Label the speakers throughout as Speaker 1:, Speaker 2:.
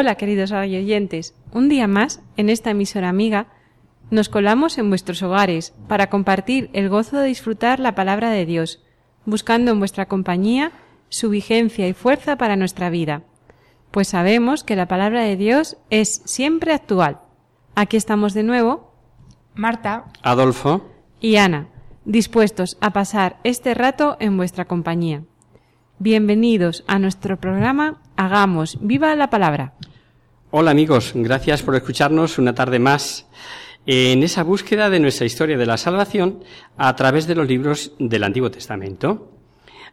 Speaker 1: Hola queridos oyentes, un día más en esta emisora amiga nos colamos en vuestros hogares para compartir el gozo de disfrutar la palabra de Dios, buscando en vuestra compañía su vigencia y fuerza para nuestra vida, pues sabemos que la palabra de Dios es siempre actual. Aquí estamos de nuevo,
Speaker 2: Marta,
Speaker 3: Adolfo,
Speaker 1: y Ana, dispuestos a pasar este rato en vuestra compañía. Bienvenidos a nuestro programa Hagamos viva la palabra.
Speaker 3: Hola amigos, gracias por escucharnos una tarde más en esa búsqueda de nuestra historia de la salvación a través de los libros del Antiguo Testamento.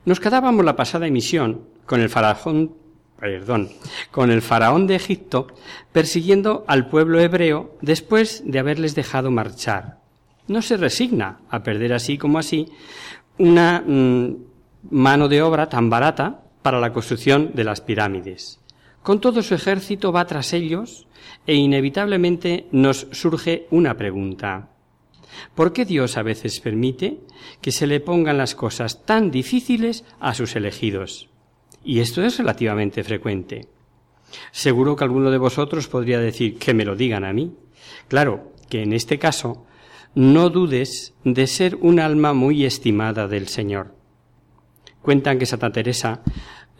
Speaker 3: Nos quedábamos la pasada emisión con el faraón, perdón, con el faraón de Egipto persiguiendo al pueblo hebreo después de haberles dejado marchar. No se resigna a perder así como así una mm, mano de obra tan barata para la construcción de las pirámides. Con todo su ejército va tras ellos e inevitablemente nos surge una pregunta. ¿Por qué Dios a veces permite que se le pongan las cosas tan difíciles a sus elegidos? Y esto es relativamente frecuente. Seguro que alguno de vosotros podría decir que me lo digan a mí. Claro que en este caso no dudes de ser un alma muy estimada del Señor. Cuentan que Santa Teresa,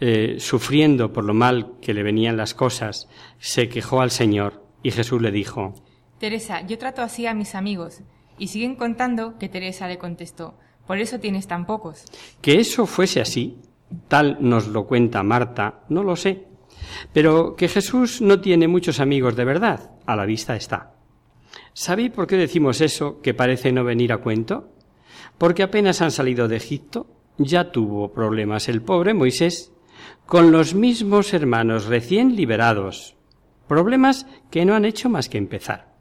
Speaker 3: eh, sufriendo por lo mal que le venían las cosas, se quejó al Señor y Jesús le dijo,
Speaker 2: Teresa, yo trato así a mis amigos. Y siguen contando que Teresa le contestó, por eso tienes tan pocos.
Speaker 3: Que eso fuese así, tal nos lo cuenta Marta, no lo sé. Pero que Jesús no tiene muchos amigos de verdad, a la vista está. ¿Sabéis por qué decimos eso que parece no venir a cuento? Porque apenas han salido de Egipto, ya tuvo problemas el pobre Moisés con los mismos hermanos recién liberados. Problemas que no han hecho más que empezar.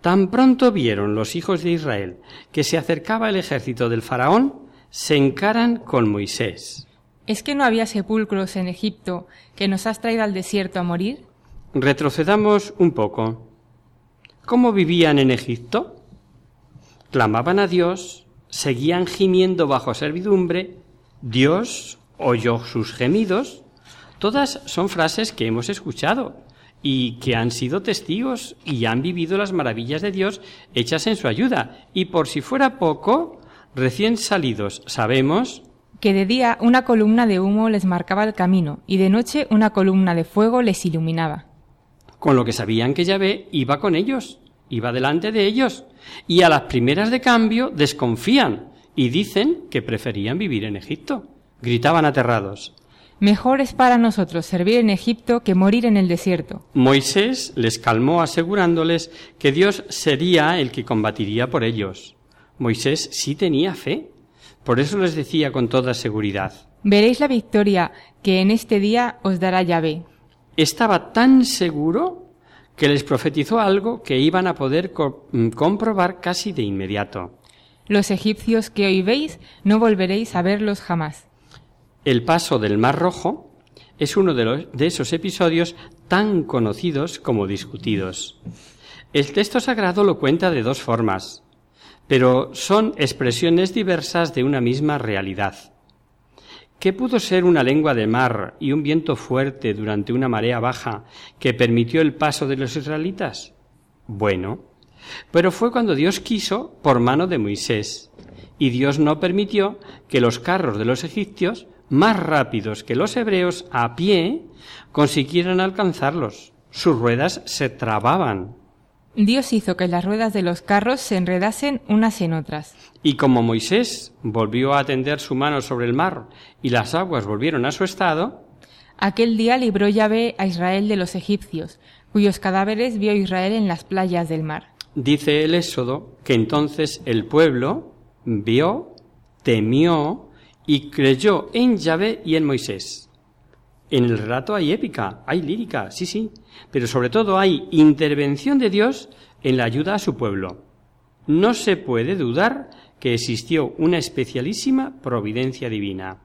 Speaker 3: Tan pronto vieron los hijos de Israel que se acercaba el ejército del faraón, se encaran con Moisés.
Speaker 2: ¿Es que no había sepulcros en Egipto que nos has traído al desierto a morir?
Speaker 3: Retrocedamos un poco. ¿Cómo vivían en Egipto? Clamaban a Dios, seguían gimiendo bajo servidumbre, Dios oyó sus gemidos. Todas son frases que hemos escuchado y que han sido testigos y han vivido las maravillas de Dios hechas en su ayuda. Y por si fuera poco, recién salidos, sabemos
Speaker 2: Que de día una columna de humo les marcaba el camino y de noche una columna de fuego les iluminaba.
Speaker 3: con lo que sabían que Yahvé iba con ellos, iba delante de ellos, y a las primeras de cambio desconfían y dicen que preferían vivir en Egipto. Gritaban aterrados.
Speaker 2: Mejor es para nosotros servir en Egipto que morir en el desierto.
Speaker 3: Moisés les calmó asegurándoles que Dios sería el que combatiría por ellos. Moisés sí tenía fe. Por eso les decía con toda seguridad.
Speaker 2: Veréis la victoria que en este día os dará Yahvé.
Speaker 3: Estaba tan seguro que les profetizó algo que iban a poder co- mm, comprobar casi de inmediato.
Speaker 2: Los egipcios que hoy veis no volveréis a verlos jamás.
Speaker 3: El paso del Mar Rojo es uno de, esos episodios tan conocidos como discutidos. El texto sagrado lo cuenta de dos formas, pero son expresiones diversas de una misma realidad. ¿Qué pudo ser una lengua de mar y un viento fuerte durante una marea baja que permitió el paso de los israelitas? Bueno, pero fue cuando Dios quiso por mano de Moisés, y Dios no permitió que los carros de los egipcios más rápidos que los hebreos a pie consiguieron alcanzarlos. Sus ruedas se trababan.
Speaker 2: Dios hizo que las ruedas de los carros se enredasen unas en otras.
Speaker 3: Y como Moisés volvió a tender su mano sobre el mar y las aguas volvieron a su estado,
Speaker 2: Aquel día libró Yahvé a Israel de los egipcios, cuyos cadáveres vio Israel en las playas del mar.
Speaker 3: dice el Éxodo que entonces el pueblo vio, temió y creyó en Yahvé y en Moisés. En el relato hay épica, hay lírica, sí, sí, pero sobre todo hay intervención de Dios en la ayuda a su pueblo. No se puede dudar que existió una especialísima providencia divina.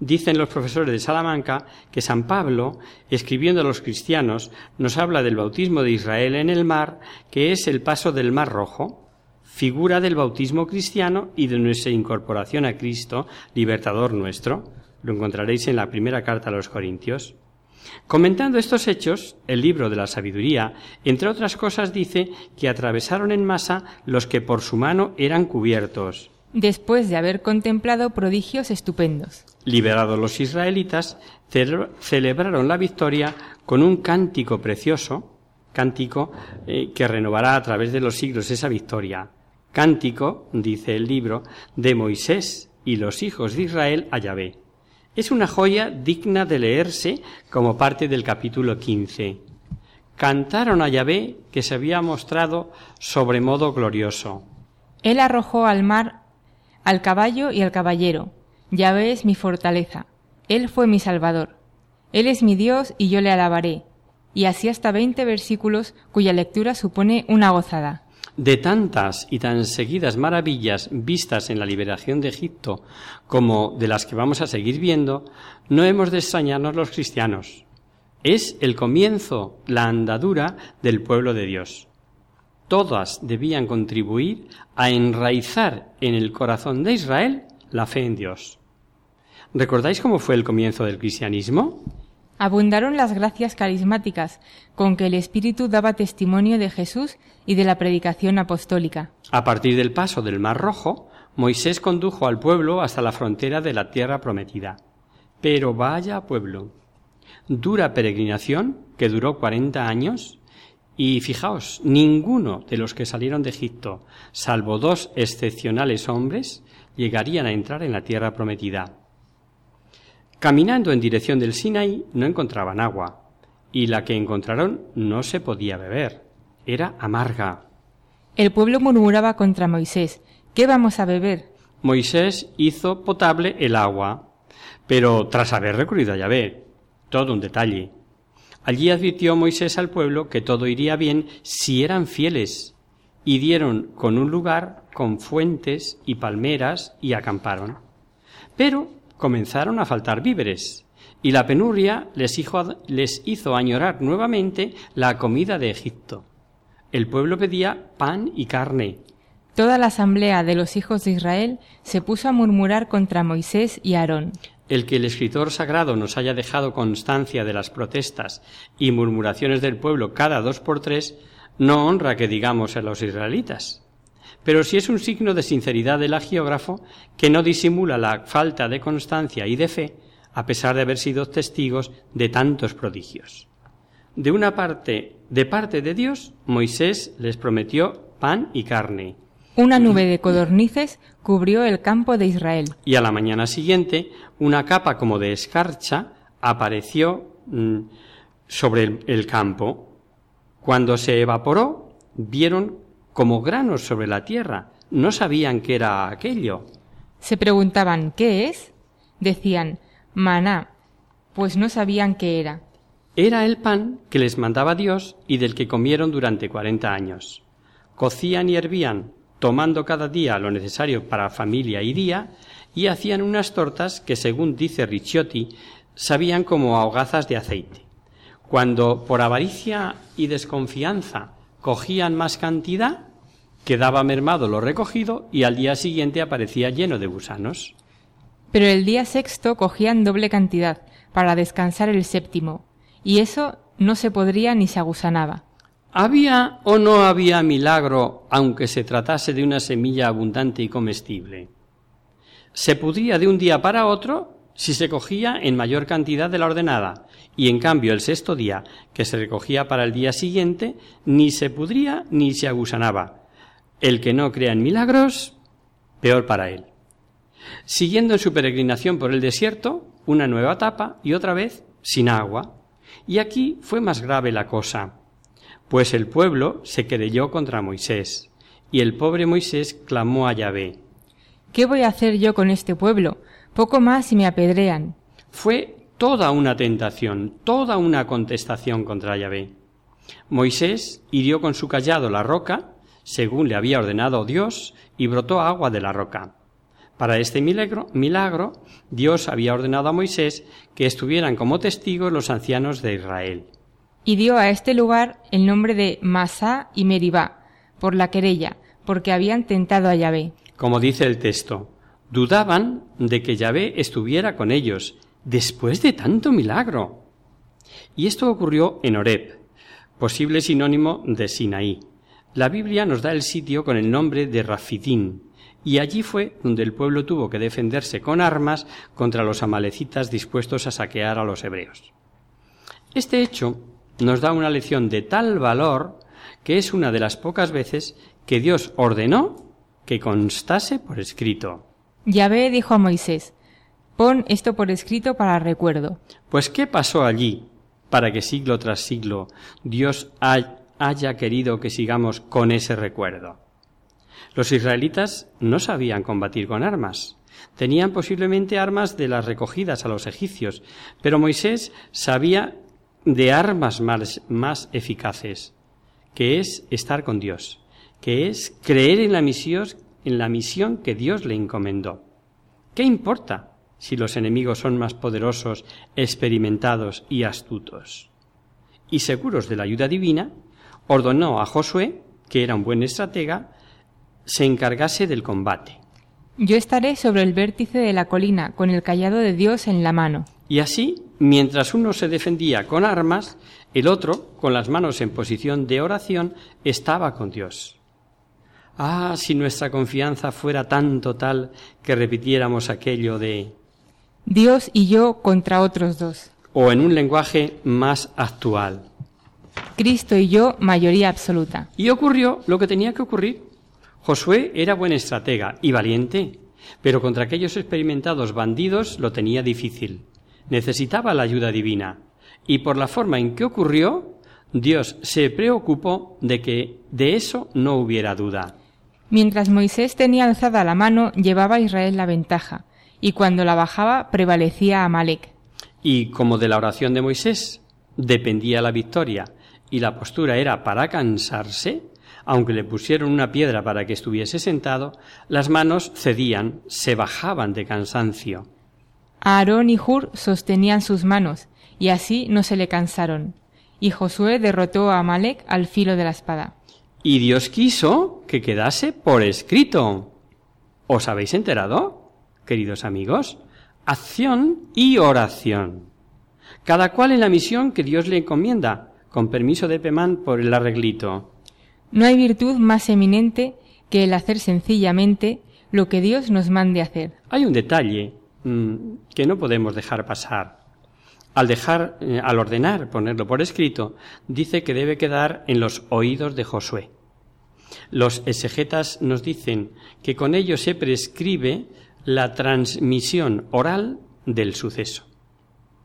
Speaker 3: Dicen los profesores de Salamanca que San Pablo, escribiendo a los cristianos, nos habla del bautismo de Israel en el mar, que es el paso del mar rojo, figura del bautismo cristiano y de nuestra incorporación a Cristo, libertador nuestro. Lo encontraréis en la primera carta a los Corintios. Comentando estos hechos, el libro de la sabiduría, entre otras cosas, dice que atravesaron en masa los que por su mano eran cubiertos.
Speaker 2: Después de haber contemplado prodigios estupendos.
Speaker 3: Liberados los israelitas, cele- celebraron la victoria con un cántico precioso, cántico eh, que renovará a través de los siglos esa victoria. Cántico, dice el libro, de Moisés y los hijos de Israel a Yahvé. Es una joya digna de leerse como parte del capítulo 15. Cantaron a Yahvé que se había mostrado sobremodo glorioso.
Speaker 2: Él arrojó al mar al caballo y al caballero. Yahvé es mi fortaleza. Él fue mi salvador. Él es mi Dios y yo le alabaré. Y así hasta veinte versículos cuya lectura supone una gozada.
Speaker 3: De tantas y tan seguidas maravillas vistas en la liberación de Egipto como de las que vamos a seguir viendo, no hemos de extrañarnos los cristianos. Es el comienzo, la andadura del pueblo de Dios. Todas debían contribuir a enraizar en el corazón de Israel la fe en Dios. ¿Recordáis cómo fue el comienzo del cristianismo?
Speaker 2: Abundaron las gracias carismáticas con que el Espíritu daba testimonio de Jesús y de la predicación apostólica.
Speaker 3: A partir del paso del Mar Rojo, Moisés condujo al pueblo hasta la frontera de la tierra prometida. Pero vaya pueblo. Dura peregrinación que duró cuarenta años y fijaos, ninguno de los que salieron de Egipto, salvo dos excepcionales hombres, llegarían a entrar en la tierra prometida. Caminando en dirección del Sinaí no encontraban agua, y la que encontraron no se podía beber. Era amarga.
Speaker 2: El pueblo murmuraba contra Moisés. ¿Qué vamos a beber?
Speaker 3: Moisés hizo potable el agua, pero tras haber recurrido a Yahvé. Todo un detalle. Allí advirtió Moisés al pueblo que todo iría bien si eran fieles, y dieron con un lugar con fuentes y palmeras y acamparon. Pero comenzaron a faltar víveres, y la penuria les hizo, les hizo añorar nuevamente la comida de Egipto. El pueblo pedía pan y carne,
Speaker 2: Toda la asamblea de los hijos de Israel se puso a murmurar contra Moisés y Aarón.
Speaker 3: El que el escritor sagrado nos haya dejado constancia de las protestas y murmuraciones del pueblo cada dos por tres no honra que digamos a los israelitas. Pero sí es un signo de sinceridad del agiógrafo que no disimula la falta de constancia y de fe a pesar de haber sido testigos de tantos prodigios. De una parte, de parte de Dios, Moisés les prometió pan y carne,
Speaker 2: Una nube de codornices cubrió el campo de Israel.
Speaker 3: y a la mañana siguiente una capa como de escarcha apareció mm, sobre el, el campo. Cuando se evaporó, vieron como granos sobre la tierra. No sabían qué era aquello.
Speaker 2: Se preguntaban ¿qué es? Decían maná, pues no sabían qué era.
Speaker 3: Era el pan que les mandaba Dios y del que comieron durante cuarenta años. Cocían y hervían, tomando cada día lo necesario para familia y día, y hacían unas tortas que, según dice Ricciotti, sabían como a hogazas de aceite. Cuando por avaricia y desconfianza cogían más cantidad, quedaba mermado lo recogido y al día siguiente aparecía lleno de gusanos.
Speaker 2: Pero el día sexto cogían doble cantidad para descansar el séptimo, y eso no se podría ni se agusanaba.
Speaker 3: ¿Había o no había milagro aunque se tratase de una semilla abundante y comestible? ¿Se pudría de un día para otro? Si se cogía en mayor cantidad de la ordenada, y en cambio el sexto día, que se recogía para el día siguiente, ni se pudría ni se agusanaba. El que no crea en milagros, peor para él. Siguiendo en su peregrinación por el desierto, una nueva etapa y otra vez sin agua. Y aquí fue más grave la cosa, pues el pueblo se querelló contra Moisés, y el pobre Moisés clamó a Yahvé.
Speaker 2: ¿Qué voy a hacer yo con este pueblo? Poco más y me apedrean.
Speaker 3: Fue toda una tentación, toda una contestación contra Yahvé. Moisés hirió con su callado la roca, según le había ordenado Dios, y brotó agua de la roca. Para este milagro, milagro, Dios había ordenado a Moisés que estuvieran como testigos los ancianos de Israel.
Speaker 2: Y dio a este lugar el nombre de Masá y Meribá, por la querella, porque habían tentado a Yahvé.
Speaker 3: Como dice el texto, dudaban de que Yahvé estuviera con ellos, después de tanto milagro. Y esto ocurrió en Horeb, posible sinónimo de Sinaí. La Biblia nos da el sitio con el nombre de Rafidín, y allí fue donde el pueblo tuvo que defenderse con armas contra los amalecitas dispuestos a saquear a los hebreos. Este hecho nos da una lección de tal valor que es una de las pocas veces que Dios ordenó que constase por escrito.
Speaker 2: Yahvé dijo a Moisés, pon esto por escrito para recuerdo.
Speaker 3: Pues ¿qué pasó allí para que siglo tras siglo Dios haya querido que sigamos con ese recuerdo? Los israelitas no sabían combatir con armas. Tenían posiblemente armas de las recogidas a los egipcios, pero Moisés sabía de armas más, más eficaces, que es estar con Dios, que es creer en la misión, en la misión que Dios le encomendó. ¿Qué importa si los enemigos son más poderosos, experimentados y astutos? Y seguros de la ayuda divina, ordenó a Josué, que era un buen estratega, se encargase del combate.
Speaker 2: Yo estaré sobre el vértice de la colina, con el callado de Dios en la mano.
Speaker 3: Y así, mientras uno se defendía con armas, el otro, con las manos en posición de oración, estaba con Dios. Ah, si nuestra confianza fuera tan total que repitiéramos aquello de
Speaker 2: Dios y yo contra otros dos.
Speaker 3: o en un lenguaje más actual.
Speaker 2: Cristo y yo mayoría absoluta.
Speaker 3: Y ocurrió lo que tenía que ocurrir. Josué era buen estratega y valiente, pero contra aquellos experimentados bandidos lo tenía difícil. Necesitaba la ayuda divina. Y por la forma en que ocurrió, Dios se preocupó de que de eso no hubiera duda.
Speaker 2: Mientras Moisés tenía alzada la mano, llevaba a Israel la ventaja, y cuando la bajaba prevalecía Amalek.
Speaker 3: Y como de la oración de Moisés dependía la victoria y la postura era para cansarse, aunque le pusieron una piedra para que estuviese sentado, las manos cedían, se bajaban de cansancio.
Speaker 2: Aarón y Hur sostenían sus manos, y así no se le cansaron. Y Josué derrotó a Amalek al filo de la espada.
Speaker 3: Y Dios quiso que quedase por escrito. ¿Os habéis enterado, queridos amigos? Acción y oración. Cada cual en la misión que Dios le encomienda, con permiso de Pemán por el arreglito.
Speaker 2: No hay virtud más eminente que el hacer sencillamente lo que Dios nos mande hacer.
Speaker 3: Hay un detalle mm, que no podemos dejar pasar. Al dejar, eh, al ordenar ponerlo por escrito, dice que debe quedar en los oídos de Josué. Los exegetas nos dicen que con ello se prescribe la transmisión oral del suceso.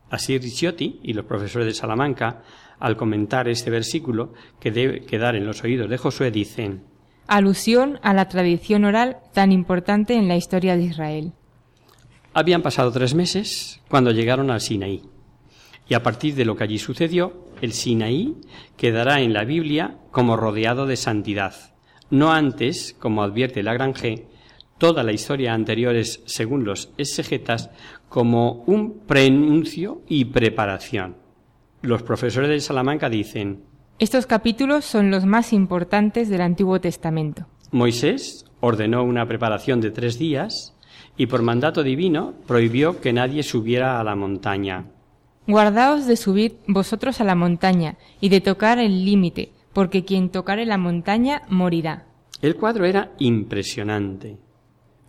Speaker 3: Así Ricciotti y los profesores de Salamanca, al comentar este versículo que debe quedar en los oídos de Josué, dicen
Speaker 2: Alusión a la tradición oral tan importante en la historia de Israel.
Speaker 3: Habían pasado tres meses cuando llegaron al Sinaí. Y a partir de lo que allí sucedió, el Sinaí quedará en la Biblia como rodeado de santidad. No antes, como advierte Lagrange, toda la historia anterior es, según los exegetas, como un prenuncio y preparación. Los profesores de Salamanca dicen,
Speaker 2: Estos capítulos son los más importantes del Antiguo Testamento.
Speaker 3: Moisés ordenó una preparación de tres días y por mandato divino prohibió que nadie subiera a la montaña.
Speaker 2: Guardaos de subir vosotros a la montaña y de tocar el límite, porque quien tocare la montaña morirá.
Speaker 3: El cuadro era impresionante.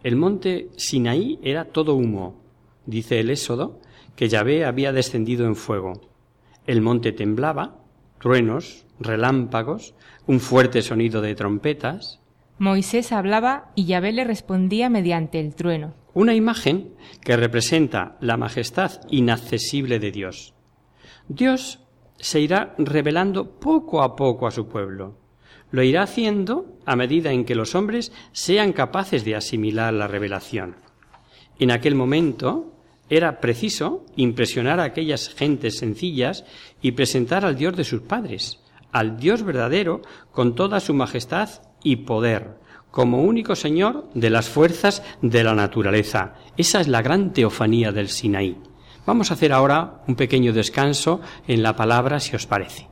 Speaker 3: El monte Sinaí era todo humo, dice el Éxodo, que Yahvé había descendido en fuego. El monte temblaba, truenos, relámpagos, un fuerte sonido de trompetas.
Speaker 2: Moisés hablaba y Yahvé le respondía mediante el trueno.
Speaker 3: Una imagen que representa la majestad inaccesible de Dios. Dios se irá revelando poco a poco a su pueblo. Lo irá haciendo a medida en que los hombres sean capaces de asimilar la revelación. En aquel momento era preciso impresionar a aquellas gentes sencillas y presentar al Dios de sus padres, al Dios verdadero con toda su majestad y poder, como único Señor de las fuerzas de la naturaleza. Esa es la gran teofanía del Sinaí. Vamos a hacer ahora un pequeño descanso en la palabra, si os parece.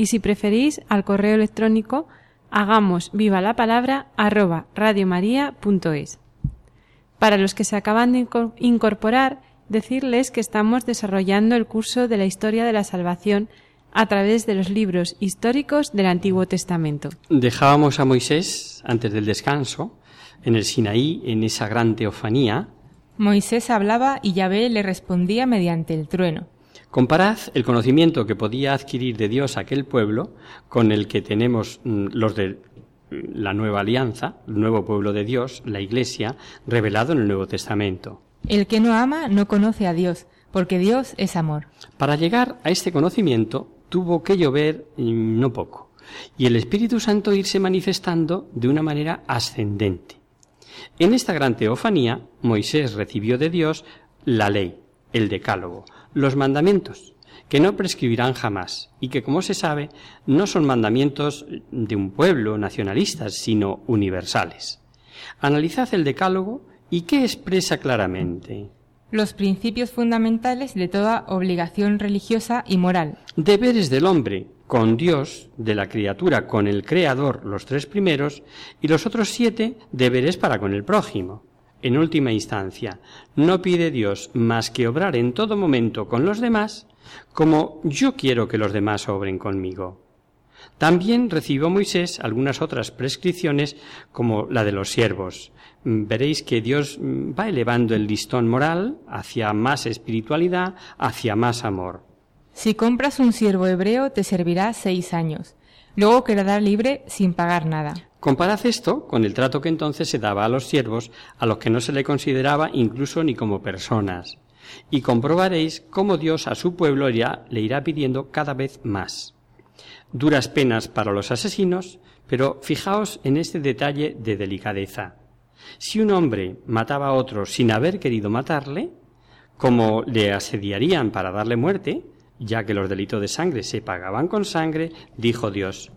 Speaker 1: y si preferís al correo electrónico hagamos viva la palabra arroba radiomaria.es. Para los que se acaban de incorporar, decirles que estamos desarrollando el curso de la historia de la salvación a través de los libros históricos del Antiguo Testamento.
Speaker 3: Dejábamos a Moisés, antes del descanso, en el Sinaí, en esa gran teofanía.
Speaker 2: Moisés hablaba y Yahvé le respondía mediante el trueno.
Speaker 3: Comparad el conocimiento que podía adquirir de Dios aquel pueblo con el que tenemos mm, los de la nueva alianza, el nuevo pueblo de Dios, la Iglesia, revelado en el Nuevo Testamento.
Speaker 2: El que no ama no conoce a Dios, porque Dios es amor.
Speaker 3: Para llegar a este conocimiento tuvo que llover y no poco, y el Espíritu Santo irse manifestando de una manera ascendente. En esta gran teofanía, Moisés recibió de Dios la ley, el decálogo, los mandamientos, que no prescribirán jamás, y que, como se sabe, no son mandamientos de un pueblo nacionalistas, sino universales. Analizad el decálogo y qué expresa claramente.
Speaker 2: Los principios fundamentales de toda obligación religiosa y moral.
Speaker 3: Deberes del hombre con Dios, de la criatura con el Creador, los tres primeros, y los otros siete deberes para con el prójimo. En última instancia, no pide Dios más que obrar en todo momento con los demás, como yo quiero que los demás obren conmigo. También recibió Moisés algunas otras prescripciones, como la de los siervos. Veréis que Dios va elevando el listón moral hacia más espiritualidad, hacia más amor.
Speaker 2: Si compras un siervo hebreo te servirá seis años. Luego quedará libre sin pagar nada.
Speaker 3: Comparad esto con el trato que entonces se daba a los siervos, a los que no se le consideraba incluso ni como personas. Y comprobaréis cómo Dios a su pueblo le irá pidiendo cada vez más. Duras penas para los asesinos, pero fijaos en este detalle de delicadeza. Si un hombre mataba a otro sin haber querido matarle, como le asediarían para darle muerte, ya que los delitos de sangre se pagaban con sangre, dijo Dios,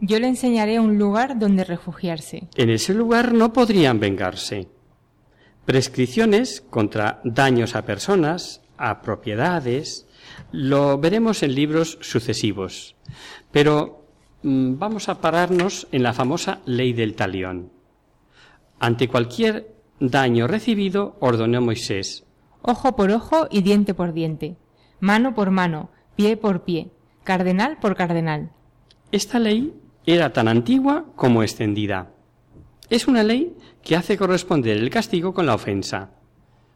Speaker 2: Yo le enseñaré un lugar donde refugiarse.
Speaker 3: En ese lugar no podrían vengarse. Prescripciones contra daños a personas, a propiedades, lo veremos en libros sucesivos. Pero mm, vamos a pararnos en la famosa ley del talión. Ante cualquier daño recibido, ordenó Moisés,
Speaker 2: Ojo por ojo y diente por diente, mano por mano, pie por pie, cardenal por cardenal.
Speaker 3: Esta ley era tan antigua como extendida. Es una ley que hace corresponder el castigo con la ofensa.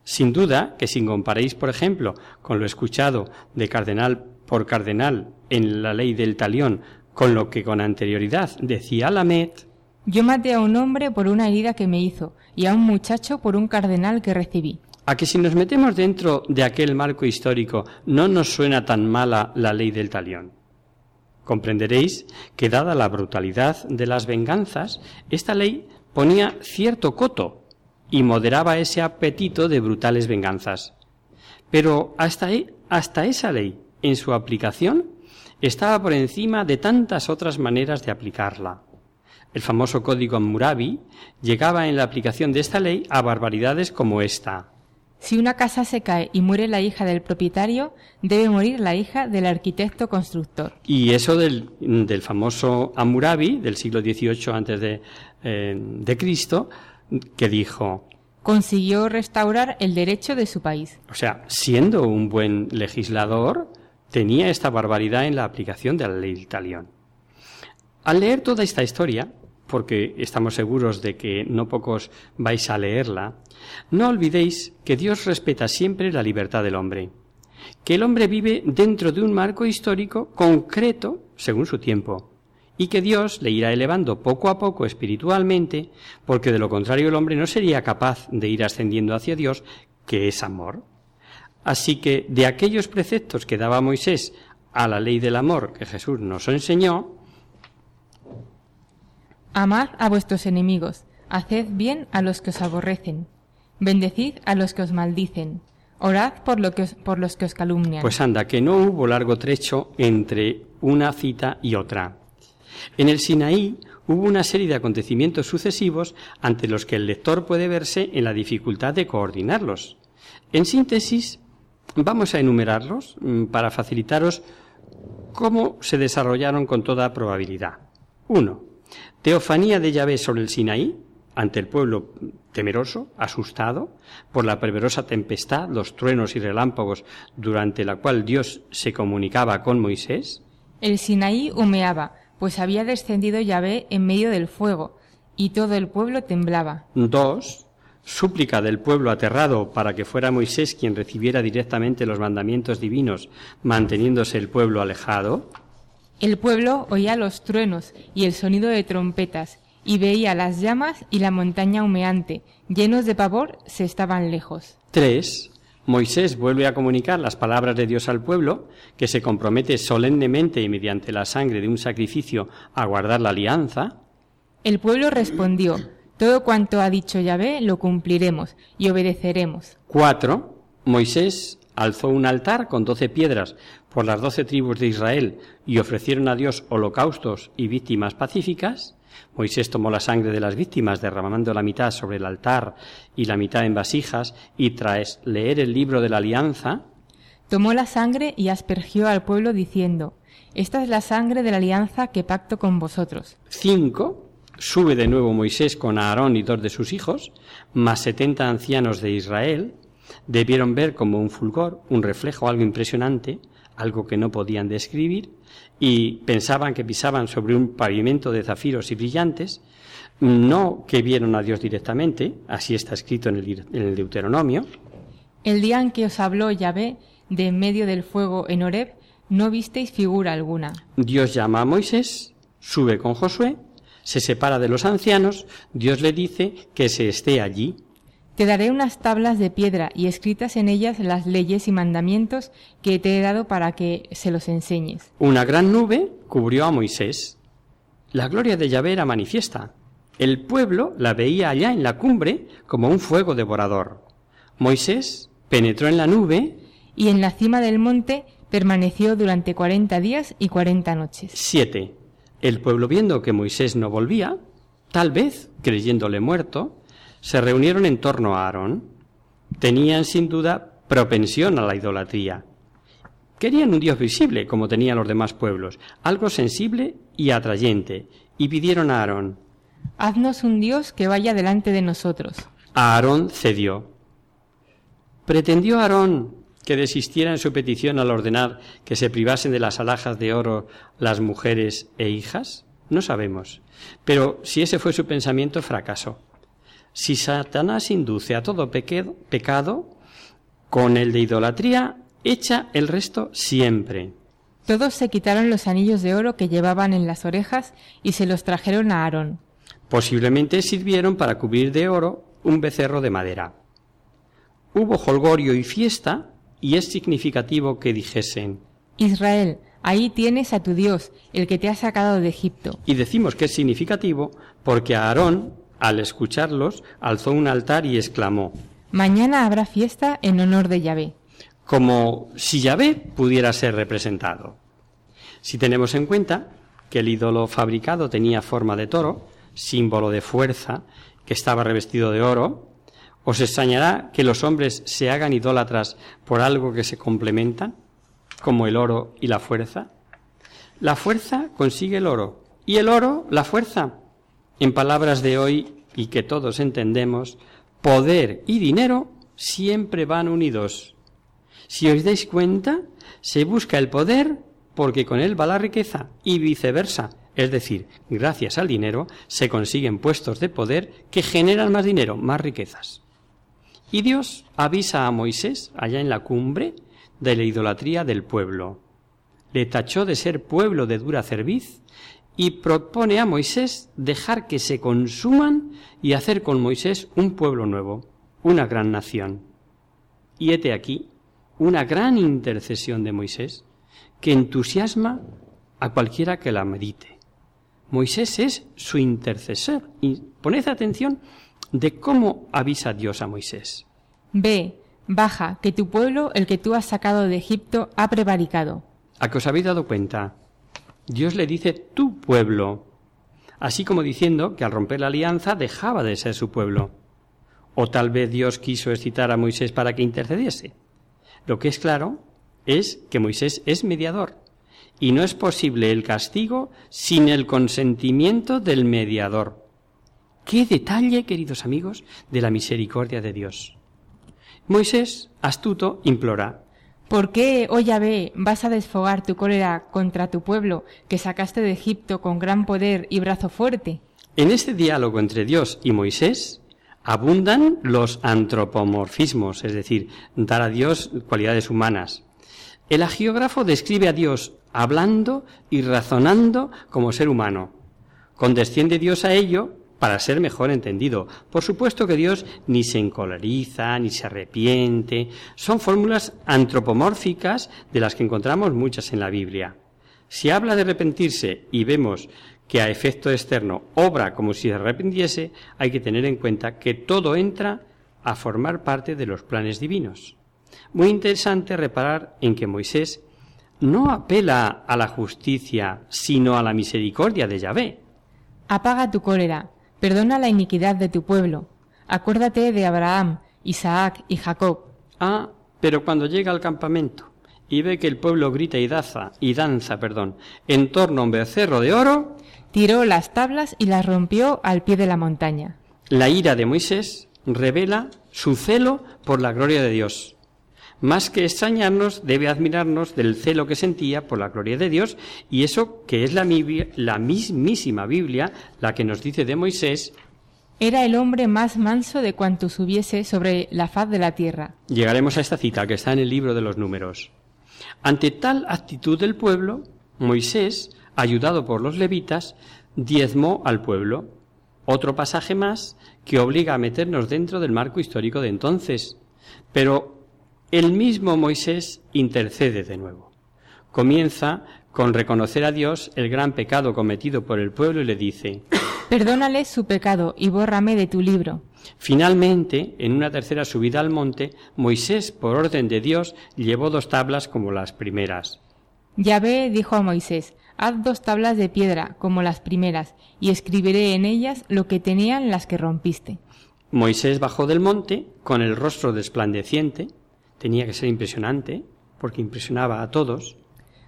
Speaker 3: Sin duda que si comparéis, por ejemplo, con lo escuchado de cardenal por cardenal en la ley del talión con lo que con anterioridad decía Lamet,
Speaker 2: Yo maté a un hombre por una herida que me hizo y a un muchacho por un cardenal que recibí.
Speaker 3: a que si nos metemos dentro de aquel marco histórico no nos suena tan mala la ley del talión. Comprenderéis que dada la brutalidad de las venganzas, esta ley ponía cierto coto y moderaba ese apetito de brutales venganzas. Pero hasta, e- hasta esa ley, en su aplicación, estaba por encima de tantas otras maneras de aplicarla. El famoso código Hammurabi llegaba en la aplicación de esta ley a barbaridades como esta.
Speaker 2: Si una casa se cae y muere la hija del propietario, debe morir la hija del arquitecto constructor.
Speaker 3: Y eso del, del famoso Hammurabi del siglo XVIII antes de, eh, de Cristo, que dijo,
Speaker 2: Consiguió restaurar el derecho de su país.
Speaker 3: o sea, siendo un buen legislador, tenía esta barbaridad en la aplicación de la ley del talión. Al leer toda esta historia, porque estamos seguros de que no pocos vais a leerla, no olvidéis que Dios respeta siempre la libertad del hombre, que el hombre vive dentro de un marco histórico concreto según su tiempo, y que Dios le irá elevando poco a poco espiritualmente, porque de lo contrario el hombre no sería capaz de ir ascendiendo hacia Dios, que es amor. Así que de aquellos preceptos que daba Moisés a la ley del amor que Jesús nos enseñó,
Speaker 2: Amad a vuestros enemigos, haced bien a los que os aborrecen, bendecid a los que os maldicen, orad por, lo que os- por los que os calumnian.
Speaker 3: Pues anda, que no hubo largo trecho entre una cita y otra. En el Sinaí hubo una serie de acontecimientos sucesivos ante los que el lector puede verse en la dificultad de coordinarlos. En síntesis, vamos a enumerarlos mm, para facilitaros cómo se desarrollaron con toda probabilidad. 1. Teofanía de Yahvé sobre el Sinaí, ante el pueblo temeroso, asustado, por la perverosa tempestad, los truenos y relámpagos durante la cual Dios se comunicaba con Moisés.
Speaker 2: El Sinaí humeaba, pues había descendido Yahvé en medio del fuego, y todo el pueblo temblaba.
Speaker 3: 2. Súplica del pueblo aterrado para que fuera Moisés quien recibiera directamente los mandamientos divinos, manteniéndose el pueblo alejado.
Speaker 2: El pueblo oía los truenos y el sonido de trompetas, y veía las llamas y la montaña humeante, llenos de pavor, se estaban lejos.
Speaker 3: 3. Moisés vuelve a comunicar las palabras de Dios al pueblo, que se compromete solemnemente y mediante la sangre de un sacrificio a guardar la alianza.
Speaker 2: El pueblo respondió, todo cuanto ha dicho Yahvé lo cumpliremos y obedeceremos.
Speaker 3: 4. Moisés alzó un altar con doce piedras por las doce tribus de Israel y ofrecieron a Dios holocaustos y víctimas pacíficas. Moisés tomó la sangre de las víctimas, derramando la mitad sobre el altar y la mitad en vasijas, y tras leer el libro de la alianza,
Speaker 2: Tomó la sangre y aspergió al pueblo diciendo, Esta es la sangre de la alianza que pacto con vosotros.
Speaker 3: 5. Sube de nuevo Moisés con Aarón y dos de sus hijos, más setenta ancianos de Israel, debieron ver como un fulgor, un reflejo, algo impresionante, algo que no podían describir, y pensaban que pisaban sobre un pavimento de zafiros y brillantes, no que vieron a Dios directamente, así está escrito en el, en el Deuteronomio.
Speaker 2: El día en que os habló Yahvé de en medio del fuego en Horeb, no visteis figura alguna.
Speaker 3: Dios llama a Moisés, sube con Josué, se separa de los ancianos, Dios le dice que se esté allí.
Speaker 2: Te daré unas tablas de piedra y escritas en ellas las leyes y mandamientos que te he dado para que se los enseñes.
Speaker 3: Una gran nube cubrió a Moisés. La gloria de Yahvé era manifiesta. El pueblo la veía allá en la cumbre como un fuego devorador. Moisés penetró en la nube.
Speaker 2: Y en la cima del monte permaneció durante cuarenta días y cuarenta noches.
Speaker 3: 7. El pueblo viendo que Moisés no volvía, tal vez creyéndole muerto, se reunieron en torno a Aarón. Tenían sin duda propensión a la idolatría. Querían un Dios visible, como tenían los demás pueblos, algo sensible y atrayente, y pidieron a Aarón.
Speaker 2: Haznos un Dios que vaya delante de nosotros.
Speaker 3: Aarón cedió. ¿Pretendió Aarón que desistiera en su petición al ordenar que se privasen de las alhajas de oro las mujeres e hijas? No sabemos. Pero si ese fue su pensamiento, fracasó. Si Satanás induce a todo pecado, con el de idolatría, echa el resto siempre.
Speaker 2: Todos se quitaron los anillos de oro que llevaban en las orejas y se los trajeron a Aarón.
Speaker 3: Posiblemente sirvieron para cubrir de oro un becerro de madera. Hubo holgorio y fiesta, y es significativo que dijesen,
Speaker 2: Israel, ahí tienes a tu Dios, el que te ha sacado de Egipto.
Speaker 3: y decimos que es significativo porque Aarón, al escucharlos, alzó un altar y exclamó,
Speaker 2: Mañana habrá fiesta en honor de Yahvé.
Speaker 3: como si Yahvé pudiera ser representado. Si tenemos en cuenta que el ídolo fabricado tenía forma de toro, símbolo de fuerza, que estaba revestido de oro, ¿os extrañará que los hombres se hagan idólatras por algo que se complementan, como el oro y la fuerza? La fuerza consigue el oro y el oro la fuerza. En palabras de hoy y que todos entendemos, poder y dinero siempre van unidos. Si os dais cuenta, se busca el poder porque con él va la riqueza y viceversa. Es decir, gracias al dinero se consiguen puestos de poder que generan más dinero, más riquezas. Y Dios avisa a Moisés, allá en la cumbre, de la idolatría del pueblo. Le tachó de ser pueblo de dura cerviz y propone a Moisés dejar que se consuman y hacer con Moisés un pueblo nuevo, una gran nación. Y hete aquí una gran intercesión de Moisés que entusiasma a cualquiera que la medite. Moisés es su intercesor. Y poned atención de cómo avisa Dios a Moisés.
Speaker 2: Ve, baja, que tu pueblo, el que tú has sacado de Egipto, ha prevaricado.
Speaker 3: ¿A que os habéis dado cuenta? Dios le dice tu pueblo, así como diciendo que al romper la alianza dejaba de ser su pueblo. O tal vez Dios quiso excitar a Moisés para que intercediese. Lo que es claro es que Moisés es mediador y no es posible el castigo sin el consentimiento del mediador. Qué detalle, queridos amigos, de la misericordia de Dios. Moisés, astuto, implora,
Speaker 2: ¿Por qué, oh Yahvé, vas a desfogar tu cólera contra tu pueblo, que sacaste de Egipto con gran poder y brazo fuerte?
Speaker 3: En este diálogo entre Dios y Moisés abundan los antropomorfismos, es decir, dar a Dios cualidades humanas. El agiógrafo describe a Dios hablando y razonando como ser humano. Condesciende Dios a ello para ser mejor entendido. Por supuesto que Dios ni se encoleriza, ni se arrepiente. Son fórmulas antropomórficas de las que encontramos muchas en la Biblia. Si habla de arrepentirse y vemos que a efecto externo obra como si se arrepintiese, hay que tener en cuenta que todo entra a formar parte de los planes divinos. Muy interesante reparar en que Moisés no apela a la justicia, sino a la misericordia de Yahvé.
Speaker 2: Apaga tu cólera, perdona la iniquidad de tu pueblo. Acuérdate de Abraham, Isaac y Jacob.
Speaker 3: Ah, pero cuando llega al campamento y ve que el pueblo grita y danza, y danza, perdón, en torno a un becerro de oro,
Speaker 2: tiró las tablas y las rompió al pie de la montaña.
Speaker 3: La ira de Moisés revela su celo por la gloria de Dios. Más que extrañarnos, debe admirarnos del celo que sentía por la gloria de Dios, y eso que es la, la mismísima Biblia la que nos dice de Moisés
Speaker 2: era el hombre más manso de cuantos hubiese sobre la faz de la tierra.
Speaker 3: Llegaremos a esta cita que está en el libro de los números. Ante tal actitud del pueblo, Moisés, ayudado por los levitas, diezmó al pueblo. Otro pasaje más que obliga a meternos dentro del marco histórico de entonces. Pero el mismo Moisés intercede de nuevo. Comienza con reconocer a Dios el gran pecado cometido por el pueblo y le dice,
Speaker 2: Perdónale su pecado y bórrame de tu libro.
Speaker 3: Finalmente, en una tercera subida al monte, Moisés, por orden de Dios, llevó dos tablas como las primeras.
Speaker 2: Yahvé dijo a Moisés, Haz dos tablas de piedra como las primeras, y escribiré en ellas lo que tenían las que rompiste.
Speaker 3: Moisés bajó del monte con el rostro desplandeciente, tenía que ser impresionante, porque impresionaba a todos.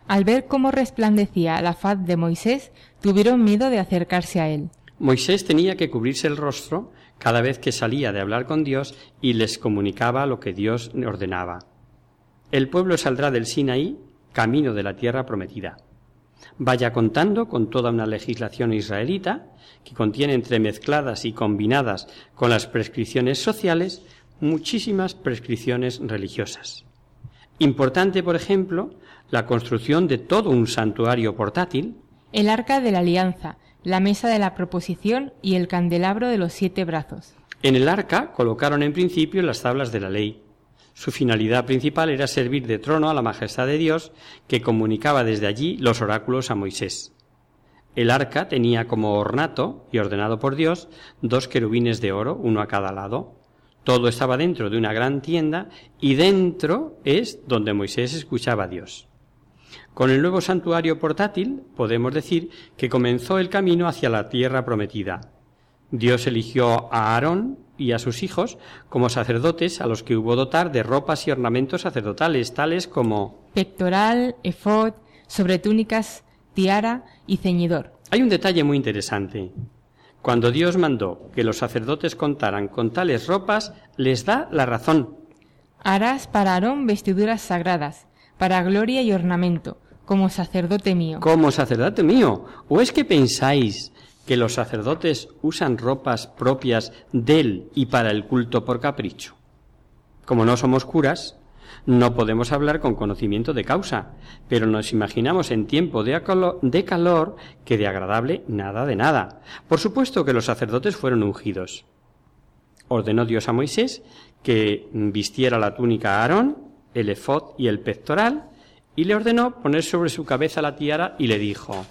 Speaker 2: Al ver cómo resplandecía la faz de Moisés, tuvieron miedo de acercarse a él.
Speaker 3: Moisés tenía que cubrirse el rostro cada vez que salía de hablar con Dios y les comunicaba lo que Dios ordenaba. El pueblo saldrá del Sinaí camino de la tierra prometida. Vaya contando con toda una legislación israelita que contiene entremezcladas y combinadas con las prescripciones sociales muchísimas prescripciones religiosas. Importante, por ejemplo, la construcción de todo un santuario portátil.
Speaker 2: El arca de la alianza, la mesa de la proposición y el candelabro de los siete brazos.
Speaker 3: En el arca colocaron en principio las tablas de la ley. Su finalidad principal era servir de trono a la majestad de Dios, que comunicaba desde allí los oráculos a Moisés. El arca tenía como ornato, y ordenado por Dios, dos querubines de oro, uno a cada lado. Todo estaba dentro de una gran tienda, y dentro es donde Moisés escuchaba a Dios. Con el nuevo santuario portátil podemos decir que comenzó el camino hacia la tierra prometida. Dios eligió a Aarón y a sus hijos como sacerdotes a los que hubo dotar de ropas y ornamentos sacerdotales tales como
Speaker 2: pectoral, efod, sobretúnicas, tiara y ceñidor.
Speaker 3: Hay un detalle muy interesante. Cuando Dios mandó que los sacerdotes contaran con tales ropas, les da la razón.
Speaker 2: Harás para Aarón vestiduras sagradas, para gloria y ornamento, como sacerdote mío.
Speaker 3: Como sacerdote mío. ¿O es que pensáis que los sacerdotes usan ropas propias del y para el culto por capricho? Como no somos curas, no podemos hablar con conocimiento de causa, pero nos imaginamos en tiempo de, de calor que de agradable nada de nada. Por supuesto que los sacerdotes fueron ungidos. Ordenó Dios a Moisés que vistiera la túnica a Aarón el efod y el pectoral, y le ordenó poner sobre su cabeza la tiara y le dijo,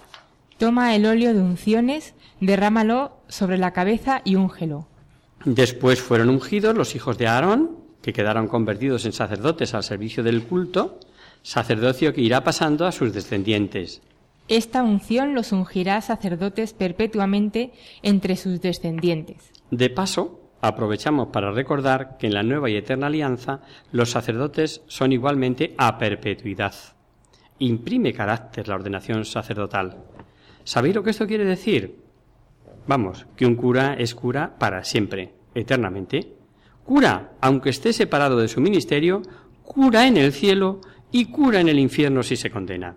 Speaker 2: Toma el óleo de unciones, derrámalo sobre la cabeza y úngelo.
Speaker 3: Después fueron ungidos los hijos de Aarón, que quedaron convertidos en sacerdotes al servicio del culto, sacerdocio que irá pasando a sus descendientes.
Speaker 2: Esta unción los ungirá sacerdotes perpetuamente entre sus descendientes.
Speaker 3: De paso, aprovechamos para recordar que en la nueva y eterna alianza los sacerdotes son igualmente a perpetuidad. Imprime carácter la ordenación sacerdotal. ¿Sabéis lo que esto quiere decir? Vamos, que un cura es cura para siempre, eternamente. Cura, aunque esté separado de su ministerio, cura en el cielo y cura en el infierno si se condena.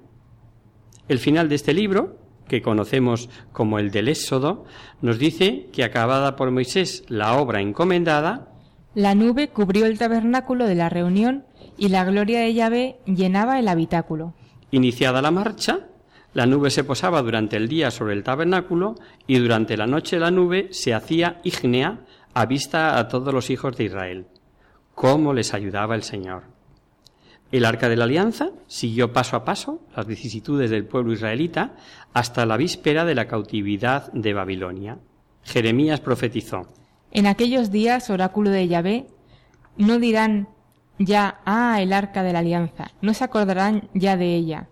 Speaker 3: El final de este libro, que conocemos como el del Éxodo, nos dice que acabada por Moisés la obra encomendada,
Speaker 2: la nube cubrió el tabernáculo de la reunión y la gloria de Yahvé llenaba el habitáculo.
Speaker 3: Iniciada la marcha, La nube se posaba durante el día sobre el tabernáculo y durante la noche la nube se hacía ígnea a vista a todos los hijos de Israel. ¿Cómo les ayudaba el Señor? El arca de la alianza siguió paso a paso las vicisitudes del pueblo israelita hasta la víspera de la cautividad de Babilonia. Jeremías profetizó.
Speaker 2: En aquellos días, oráculo de Yahvé, no dirán ya, ah, el arca de la alianza, no se acordarán ya de ella,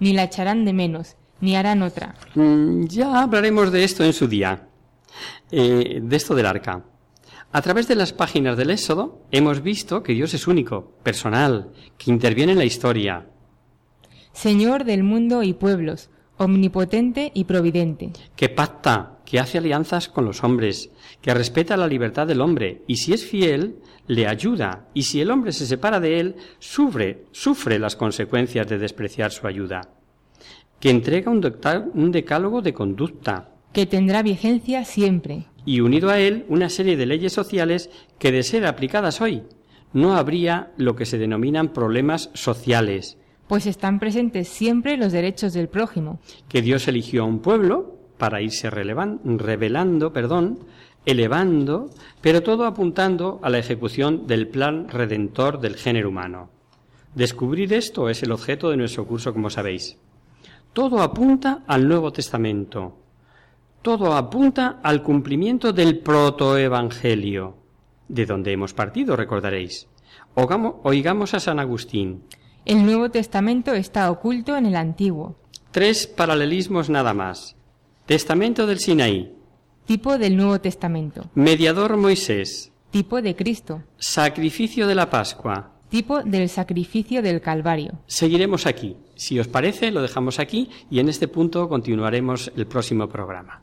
Speaker 2: ni la echarán de menos, ni harán otra.
Speaker 3: Mm, ya hablaremos de esto en su día, eh, de esto del arca. A través de las páginas del Éxodo hemos visto que Dios es único, personal, que interviene en la historia.
Speaker 2: Señor del mundo y pueblos, omnipotente y providente.
Speaker 3: Que pacta, que hace alianzas con los hombres, que respeta la libertad del hombre, y si es fiel, le ayuda, y si el hombre se separa de él, sufre, sufre las consecuencias de despreciar su ayuda. Que entrega un, un decálogo de conducta.
Speaker 2: Que tendrá vigencia siempre
Speaker 3: y unido a él una serie de leyes sociales que, de ser aplicadas hoy, no habría lo que se denominan problemas sociales.
Speaker 2: Pues están presentes siempre los derechos del prójimo.
Speaker 3: Que Dios eligió a un pueblo para irse revelando, perdón, elevando, pero todo apuntando a la ejecución del plan redentor del género humano. Descubrir esto es el objeto de nuestro curso, como sabéis. Todo apunta al Nuevo Testamento, todo apunta al cumplimiento del protoevangelio, de donde hemos partido, recordaréis. oigamos a San Agustín.
Speaker 2: El Nuevo Testamento está oculto en el Antiguo.
Speaker 3: Tres paralelismos nada más. Testamento del Sinaí.
Speaker 2: Tipo del Nuevo Testamento.
Speaker 3: Mediador Moisés.
Speaker 2: Tipo de Cristo.
Speaker 3: Sacrificio de la Pascua.
Speaker 2: Tipo del sacrificio del Calvario.
Speaker 3: Seguiremos aquí. Si os parece, lo dejamos aquí y en este punto continuaremos el próximo programa.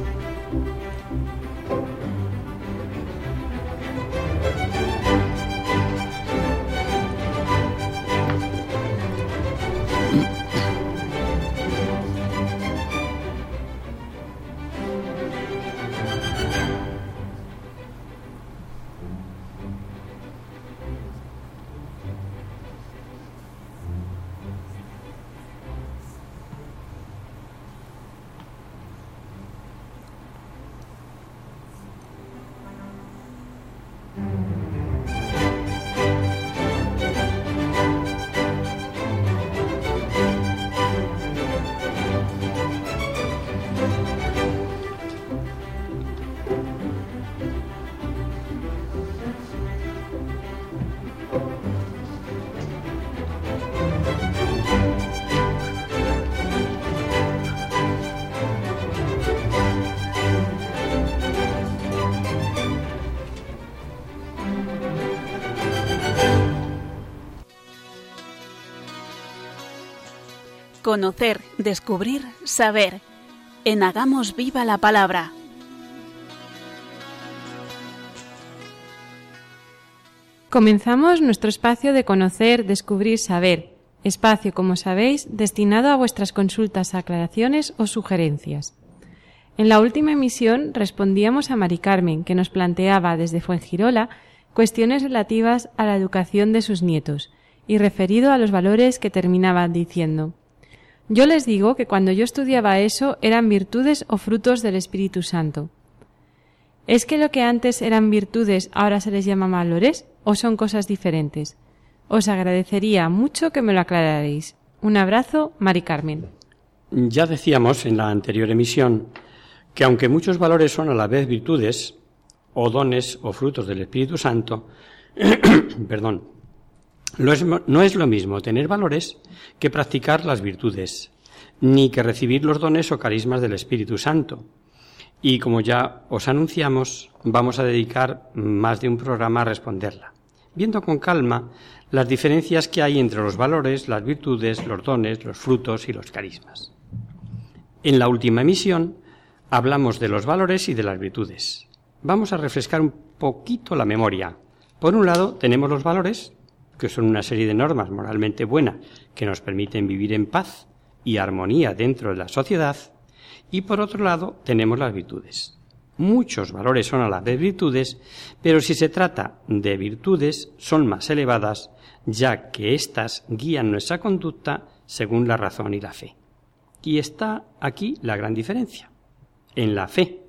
Speaker 4: Conocer, descubrir, saber. En Hagamos Viva la Palabra.
Speaker 1: Comenzamos nuestro espacio de conocer, descubrir, saber. Espacio, como sabéis, destinado a vuestras consultas, aclaraciones o sugerencias. En la última emisión respondíamos a Mari Carmen, que nos planteaba desde Fuengirola cuestiones relativas a la educación de sus nietos y referido a los valores que terminaba diciendo yo les digo que cuando yo estudiaba eso eran virtudes o frutos del Espíritu Santo. ¿Es que lo que antes eran virtudes ahora se les llama valores o son cosas diferentes? Os agradecería mucho que me lo aclararéis. Un abrazo, Mari Carmen.
Speaker 3: Ya decíamos en la anterior emisión que aunque muchos valores son a la vez virtudes, o dones o frutos del Espíritu Santo, perdón, no es, lo mismo tener valores que practicar las virtudes, ni que recibir los dones o carismas del Espíritu Santo. Y como ya os anunciamos, vamos a dedicar más de un programa a responderla, viendo con calma las diferencias que hay entre los valores, las virtudes, los dones, los frutos y los carismas. En la última emisión hablamos de los valores y de las virtudes. Vamos a refrescar un poquito la memoria. Por un lado, tenemos los valores, que son una serie de normas moralmente buenas que nos permiten vivir en paz y armonía dentro de la sociedad, y por otro lado tenemos las virtudes. Muchos valores son a la vez virtudes, pero si se trata de virtudes son más elevadas, ya que éstas guían nuestra conducta según la razón y la fe. Y está aquí la gran diferencia. En la fe,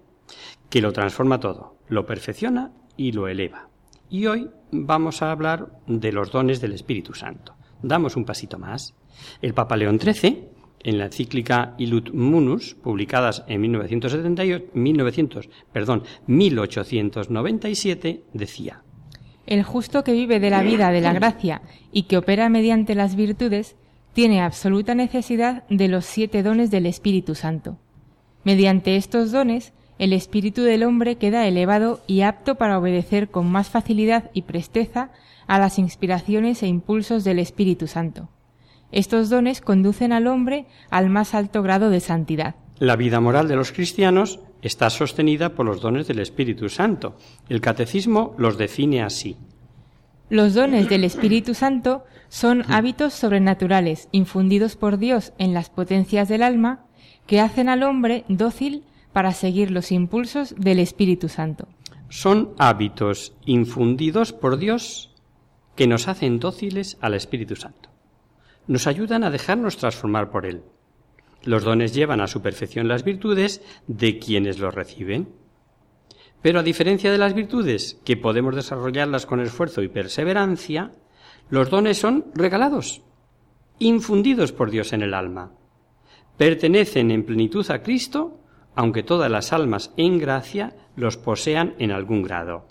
Speaker 3: que lo transforma todo, lo perfecciona y lo eleva. Y hoy vamos a hablar de los dones del Espíritu Santo. Damos un pasito más. El Papa León XIII, en la encíclica Ilut Munus, publicadas en 1978, 1900, perdón, 1897, decía:
Speaker 2: El justo que vive de la vida de la gracia y que opera mediante las virtudes tiene absoluta necesidad de los siete dones del Espíritu Santo. Mediante estos dones el espíritu del hombre queda elevado y apto para obedecer con más facilidad y presteza a las inspiraciones e impulsos del Espíritu Santo. Estos dones conducen al hombre al más alto grado de santidad.
Speaker 3: La vida moral de los cristianos está sostenida por los dones del Espíritu Santo. El catecismo los define así.
Speaker 2: Los dones del Espíritu Santo son hábitos sobrenaturales infundidos por Dios en las potencias del alma que hacen al hombre dócil para seguir los impulsos del Espíritu Santo.
Speaker 3: Son hábitos infundidos por Dios que nos hacen dóciles al Espíritu Santo. Nos ayudan a dejarnos transformar por Él. Los dones llevan a su perfección las virtudes de quienes los reciben. Pero a diferencia de las virtudes, que podemos desarrollarlas con esfuerzo y perseverancia, los dones son regalados, infundidos por Dios en el alma. Pertenecen en plenitud a Cristo aunque todas las almas en gracia los posean en algún grado.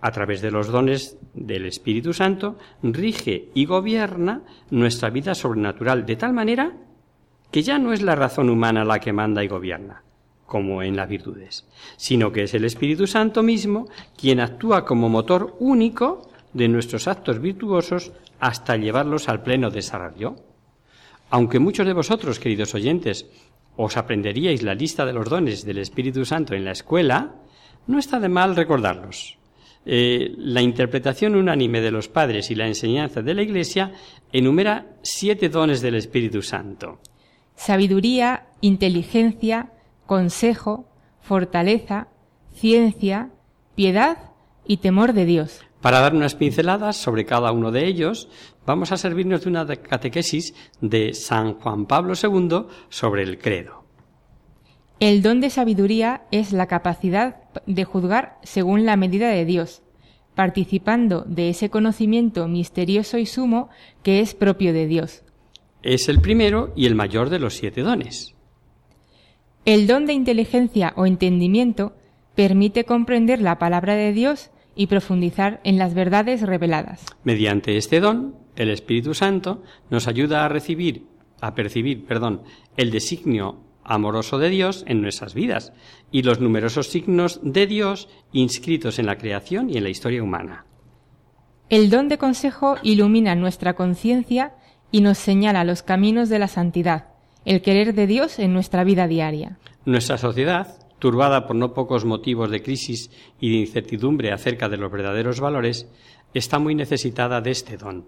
Speaker 3: A través de los dones del Espíritu Santo, rige y gobierna nuestra vida sobrenatural de tal manera que ya no es la razón humana la que manda y gobierna, como en las virtudes, sino que es el Espíritu Santo mismo quien actúa como motor único de nuestros actos virtuosos hasta llevarlos al pleno desarrollo. Aunque muchos de vosotros, queridos oyentes, os aprenderíais la lista de los dones del Espíritu Santo en la escuela, no está de mal recordarlos. Eh, la interpretación unánime de los padres y la enseñanza de la Iglesia enumera siete dones del Espíritu Santo.
Speaker 2: Sabiduría, inteligencia, consejo, fortaleza, ciencia, piedad y temor de Dios.
Speaker 3: Para dar unas pinceladas sobre cada uno de ellos, vamos a servirnos de una catequesis de San Juan Pablo II sobre el credo.
Speaker 2: El don de sabiduría es la capacidad de juzgar según la medida de Dios, participando de ese conocimiento misterioso y sumo que es propio de Dios.
Speaker 3: Es el primero y el mayor de los siete dones.
Speaker 2: El don de inteligencia o entendimiento permite comprender la palabra de Dios y profundizar en las verdades reveladas.
Speaker 3: Mediante este don, el Espíritu Santo nos ayuda a recibir, a percibir, perdón, el designio amoroso de Dios en nuestras vidas y los numerosos signos de Dios inscritos en la creación y en la historia humana.
Speaker 2: El don de consejo ilumina nuestra conciencia y nos señala los caminos de la santidad, el querer de Dios en nuestra vida diaria.
Speaker 3: Nuestra sociedad turbada por no pocos motivos de crisis y de incertidumbre acerca de los verdaderos valores, está muy necesitada de este don.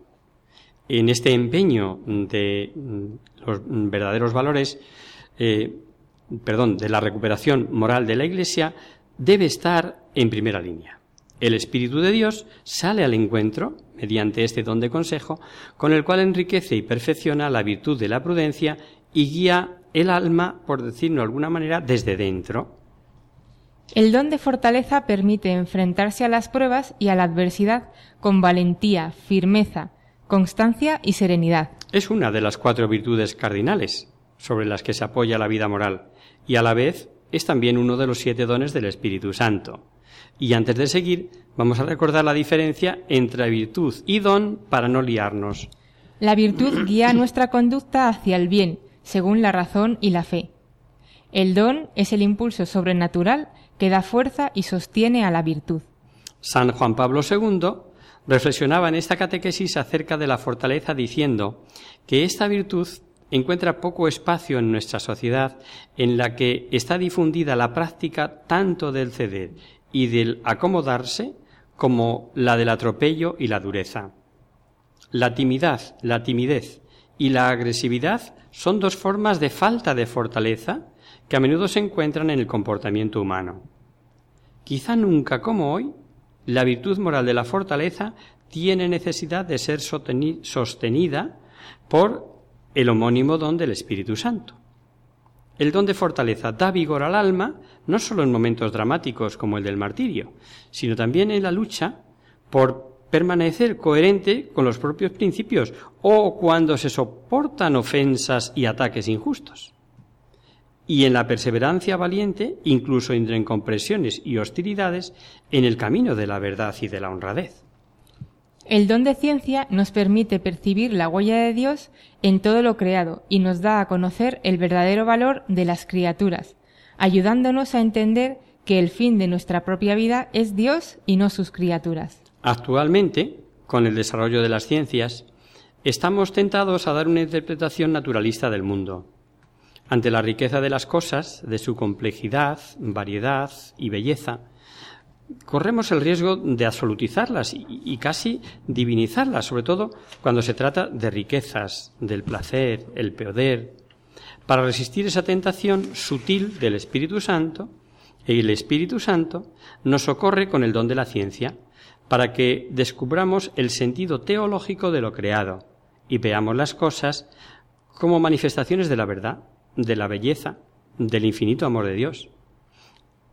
Speaker 3: En este empeño de mm, los verdaderos valores, eh, perdón, de la recuperación moral de la Iglesia, debe estar en primera línea. El Espíritu de Dios sale al encuentro, mediante este don de consejo, con el cual enriquece y perfecciona la virtud de la prudencia y guía el alma, por decirlo de alguna manera, desde dentro,
Speaker 2: el don de fortaleza permite enfrentarse a las pruebas y a la adversidad con valentía, firmeza, constancia y serenidad.
Speaker 3: Es una de las cuatro virtudes cardinales sobre las que se apoya la vida moral y a la vez es también uno de los siete dones del Espíritu Santo. Y antes de seguir, vamos a recordar la diferencia entre virtud y don para no liarnos.
Speaker 2: La virtud guía nuestra conducta hacia el bien, según la razón y la fe. El don es el impulso sobrenatural que da fuerza y sostiene a la virtud.
Speaker 3: San Juan Pablo II reflexionaba en esta catequesis acerca de la fortaleza diciendo que esta virtud encuentra poco espacio en nuestra sociedad en la que está difundida la práctica tanto del ceder y del acomodarse como la del atropello y la dureza. La timidez, la timidez y la agresividad son dos formas de falta de fortaleza que a menudo se encuentran en el comportamiento humano. Quizá nunca como hoy, la virtud moral de la fortaleza tiene necesidad de ser sostenida por el homónimo don del Espíritu Santo. El don de fortaleza da vigor al alma no solo en momentos dramáticos como el del martirio, sino también en la lucha por permanecer coherente con los propios principios o cuando se soportan ofensas y ataques injustos. Y en la perseverancia valiente, incluso entre incompresiones y hostilidades, en el camino de la verdad y de la honradez.
Speaker 2: El don de ciencia nos permite percibir la huella de Dios en todo lo creado y nos da a conocer el verdadero valor de las criaturas, ayudándonos a entender que el fin de nuestra propia vida es Dios y no sus criaturas.
Speaker 3: Actualmente, con el desarrollo de las ciencias, estamos tentados a dar una interpretación naturalista del mundo. Ante la riqueza de las cosas, de su complejidad, variedad y belleza, corremos el riesgo de absolutizarlas y, casi divinizarlas, sobre todo cuando se trata de riquezas, del placer, el poder. Para resistir esa tentación sutil del Espíritu Santo, el Espíritu Santo nos socorre con el don de la ciencia, para que descubramos el sentido teológico de lo creado y veamos las cosas como manifestaciones de la verdad, de la belleza, del infinito amor de Dios.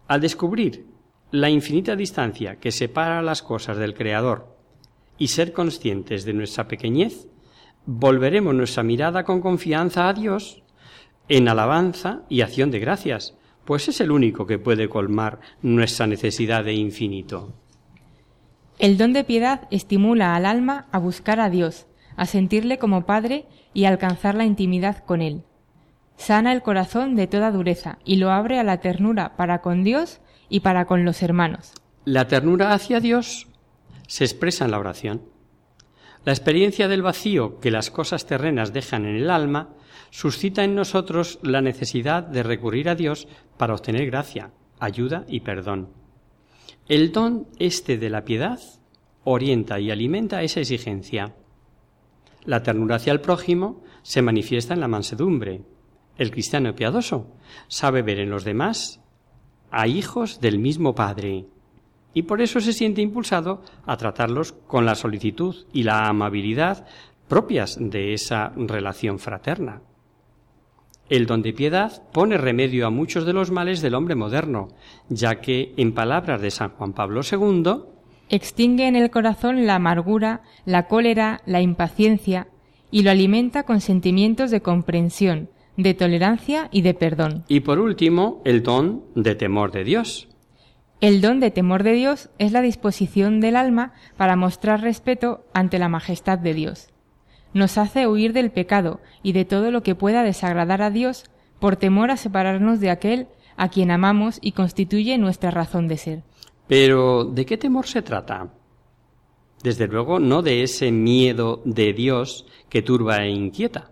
Speaker 3: Al descubrir la infinita distancia que separa las cosas del Creador y ser conscientes de nuestra pequeñez, volveremos nuestra mirada con confianza a Dios en alabanza y acción de gracias, pues es el único que puede colmar nuestra necesidad de infinito.
Speaker 2: El don de piedad estimula al alma a buscar a Dios, a sentirle como Padre y a alcanzar la intimidad con Él. Sana el corazón de toda dureza y lo abre a la ternura para con Dios y para con los hermanos.
Speaker 3: La ternura hacia Dios se expresa en la oración. La experiencia del vacío que las cosas terrenas dejan en el alma suscita en nosotros la necesidad de recurrir a Dios para obtener gracia, ayuda y perdón. El don este de la piedad orienta y alimenta esa exigencia. La ternura hacia el prójimo se manifiesta en la mansedumbre. El cristiano piadoso sabe ver en los demás a hijos del mismo Padre y por eso se siente impulsado a tratarlos con la solicitud y la amabilidad propias de esa relación fraterna. El don de piedad pone remedio a muchos de los males del hombre moderno, ya que, en palabras de San Juan Pablo II,
Speaker 2: extingue en el corazón la amargura, la cólera, la impaciencia, y lo alimenta con sentimientos de comprensión, de tolerancia y de perdón.
Speaker 3: Y por último, el don de temor de Dios.
Speaker 2: El don de temor de Dios es la disposición del alma para mostrar respeto ante la majestad de Dios. Nos hace huir del pecado y de todo lo que pueda desagradar a Dios por temor a separarnos de aquel a quien amamos y constituye nuestra razón de ser.
Speaker 3: Pero, ¿de qué temor se trata? Desde luego, no de ese miedo de Dios que turba e inquieta.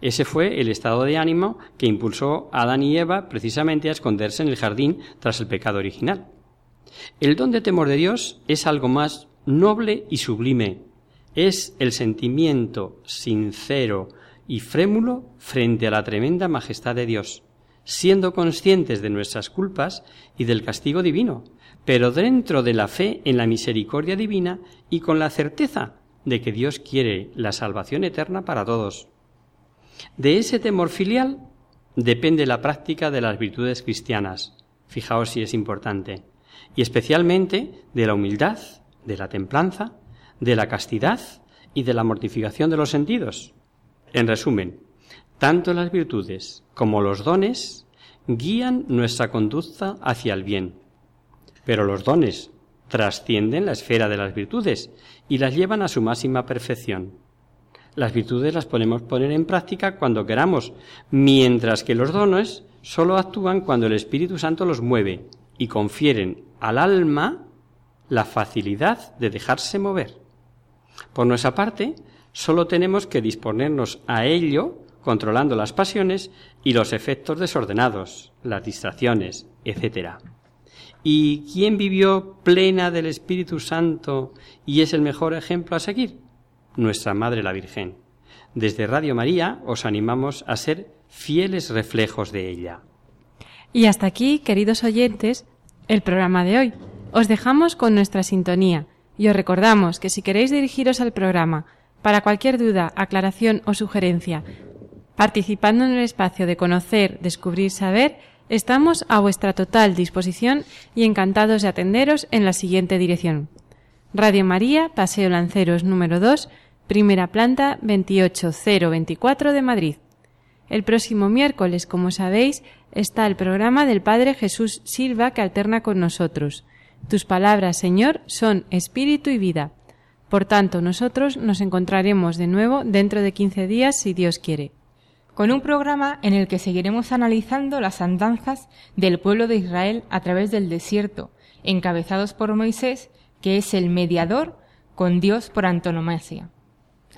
Speaker 3: Ese fue el estado de ánimo que impulsó a Adán y Eva precisamente a esconderse en el jardín tras el pecado original. El don de temor de Dios es algo más noble y sublime. Es el sentimiento sincero y frémulo frente a la tremenda majestad de Dios, siendo conscientes de nuestras culpas y del castigo divino, pero dentro de la fe en la misericordia divina y con la certeza de que Dios quiere la salvación eterna para todos. De ese temor filial depende la práctica de las virtudes cristianas. Fijaos si es importante. Y especialmente de la humildad, de la templanza, de la castidad y de la mortificación de los sentidos. En resumen, tanto las virtudes como los dones guían nuestra conducta hacia el bien. Pero los dones trascienden la esfera de las virtudes y las llevan a su máxima perfección. Las virtudes las podemos poner en práctica cuando queramos, mientras que los dones solo actúan cuando el Espíritu Santo los mueve y confieren al alma la facilidad de dejarse mover. Por nuestra parte, solo tenemos que disponernos a ello controlando las pasiones y los efectos desordenados, las distracciones, etc. ¿Y quién vivió plena del Espíritu Santo y es el mejor ejemplo a seguir? Nuestra Madre la Virgen. Desde Radio María os animamos a ser fieles reflejos de ella.
Speaker 1: Y hasta aquí, queridos oyentes, el programa de hoy. Os dejamos con nuestra sintonía y os recordamos que si queréis dirigiros al programa para cualquier duda, aclaración o sugerencia, participando en el espacio de conocer, descubrir, saber, estamos a vuestra total disposición y encantados de atenderos en la siguiente dirección. Radio María, Paseo Lanceros número 2, primera planta 28024 de Madrid. El próximo miércoles, como sabéis, está el programa del Padre Jesús Silva que alterna con nosotros. Tus palabras, Señor, son espíritu y vida. Por tanto, nosotros nos encontraremos de nuevo dentro de quince días, si Dios quiere.
Speaker 2: Con un programa en el que seguiremos analizando las andanzas del pueblo de Israel a través del desierto, encabezados por Moisés, que es el mediador con Dios por antonomasia.